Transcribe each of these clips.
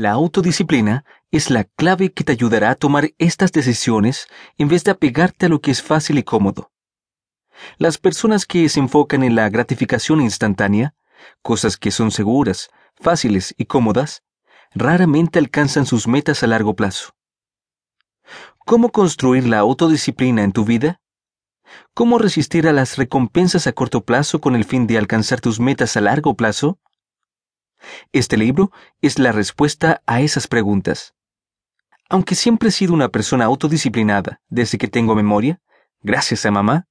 La autodisciplina es la clave que te ayudará a tomar estas decisiones en vez de apegarte a lo que es fácil y cómodo. Las personas que se enfocan en la gratificación instantánea, cosas que son seguras, fáciles y cómodas, raramente alcanzan sus metas a largo plazo. ¿Cómo construir la autodisciplina en tu vida? ¿Cómo resistir a las recompensas a corto plazo con el fin de alcanzar tus metas a largo plazo? Este libro es la respuesta a esas preguntas. Aunque siempre he sido una persona autodisciplinada desde que tengo memoria, gracias a mamá,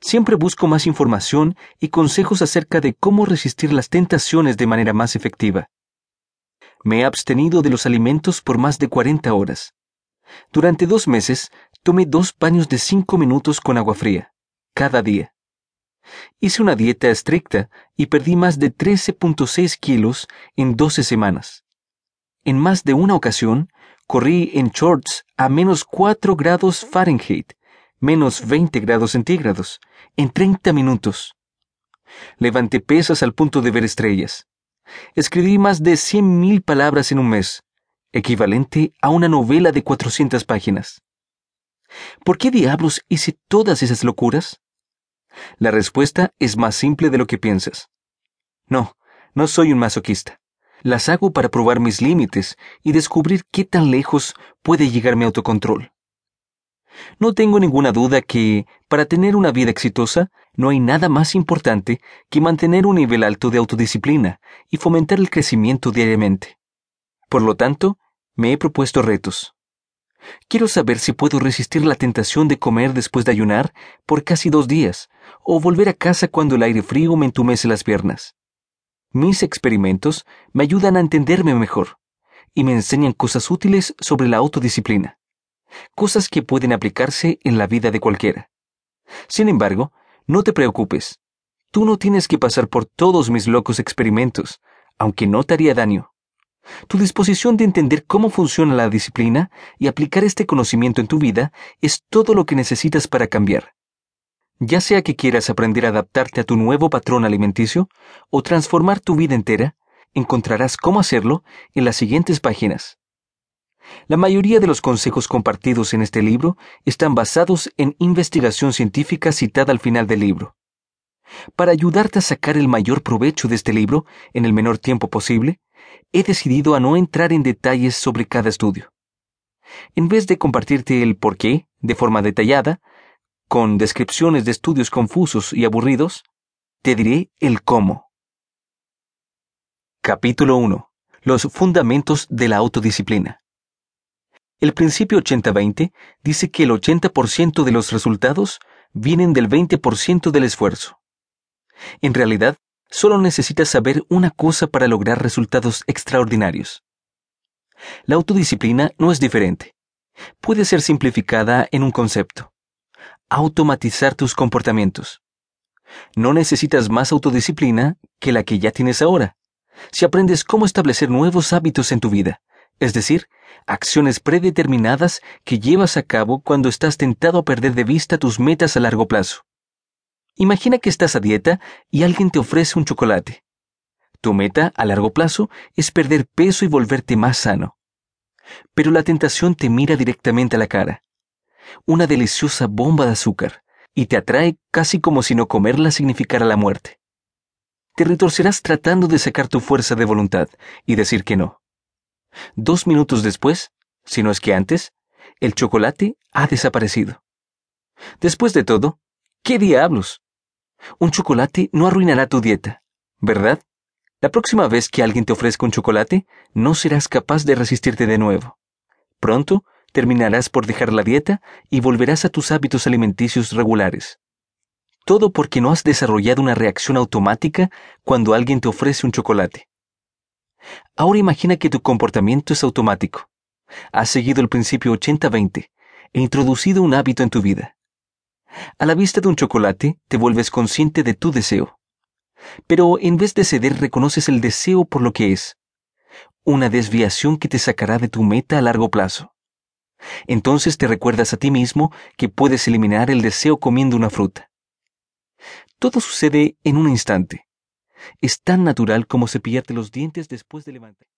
siempre busco más información y consejos acerca de cómo resistir las tentaciones de manera más efectiva. Me he abstenido de los alimentos por más de 40 horas. Durante dos meses tomé dos baños de cinco minutos con agua fría, cada día. Hice una dieta estricta y perdí más de 13.6 kilos en 12 semanas. En más de una ocasión, corrí en shorts a menos 4 grados Fahrenheit, menos 20 grados centígrados, en 30 minutos. Levanté pesas al punto de ver estrellas. Escribí más de 100.000 palabras en un mes, equivalente a una novela de 400 páginas. ¿Por qué diablos hice todas esas locuras? La respuesta es más simple de lo que piensas. No, no soy un masoquista. Las hago para probar mis límites y descubrir qué tan lejos puede llegar mi autocontrol. No tengo ninguna duda que, para tener una vida exitosa, no hay nada más importante que mantener un nivel alto de autodisciplina y fomentar el crecimiento diariamente. Por lo tanto, me he propuesto retos. Quiero saber si puedo resistir la tentación de comer después de ayunar por casi dos días, o volver a casa cuando el aire frío me entumece las piernas. Mis experimentos me ayudan a entenderme mejor y me enseñan cosas útiles sobre la autodisciplina, cosas que pueden aplicarse en la vida de cualquiera. Sin embargo, no te preocupes. Tú no tienes que pasar por todos mis locos experimentos, aunque no te haría daño. Tu disposición de entender cómo funciona la disciplina y aplicar este conocimiento en tu vida es todo lo que necesitas para cambiar. Ya sea que quieras aprender a adaptarte a tu nuevo patrón alimenticio o transformar tu vida entera, encontrarás cómo hacerlo en las siguientes páginas. La mayoría de los consejos compartidos en este libro están basados en investigación científica citada al final del libro. Para ayudarte a sacar el mayor provecho de este libro en el menor tiempo posible, he decidido a no entrar en detalles sobre cada estudio. En vez de compartirte el por qué de forma detallada, con descripciones de estudios confusos y aburridos, te diré el cómo. Capítulo 1. Los fundamentos de la autodisciplina. El principio 80-20 dice que el 80% de los resultados vienen del 20% del esfuerzo. En realidad, Solo necesitas saber una cosa para lograr resultados extraordinarios. La autodisciplina no es diferente. Puede ser simplificada en un concepto. Automatizar tus comportamientos. No necesitas más autodisciplina que la que ya tienes ahora. Si aprendes cómo establecer nuevos hábitos en tu vida, es decir, acciones predeterminadas que llevas a cabo cuando estás tentado a perder de vista tus metas a largo plazo. Imagina que estás a dieta y alguien te ofrece un chocolate. Tu meta a largo plazo es perder peso y volverte más sano. Pero la tentación te mira directamente a la cara. Una deliciosa bomba de azúcar, y te atrae casi como si no comerla significara la muerte. Te retorcerás tratando de sacar tu fuerza de voluntad y decir que no. Dos minutos después, si no es que antes, el chocolate ha desaparecido. Después de todo, ¿qué diablos? Un chocolate no arruinará tu dieta, ¿verdad? La próxima vez que alguien te ofrezca un chocolate, no serás capaz de resistirte de nuevo. Pronto terminarás por dejar la dieta y volverás a tus hábitos alimenticios regulares. Todo porque no has desarrollado una reacción automática cuando alguien te ofrece un chocolate. Ahora imagina que tu comportamiento es automático. Has seguido el principio 80-20 e introducido un hábito en tu vida. A la vista de un chocolate, te vuelves consciente de tu deseo. Pero en vez de ceder, reconoces el deseo por lo que es. Una desviación que te sacará de tu meta a largo plazo. Entonces te recuerdas a ti mismo que puedes eliminar el deseo comiendo una fruta. Todo sucede en un instante. Es tan natural como cepillarte los dientes después de levantar.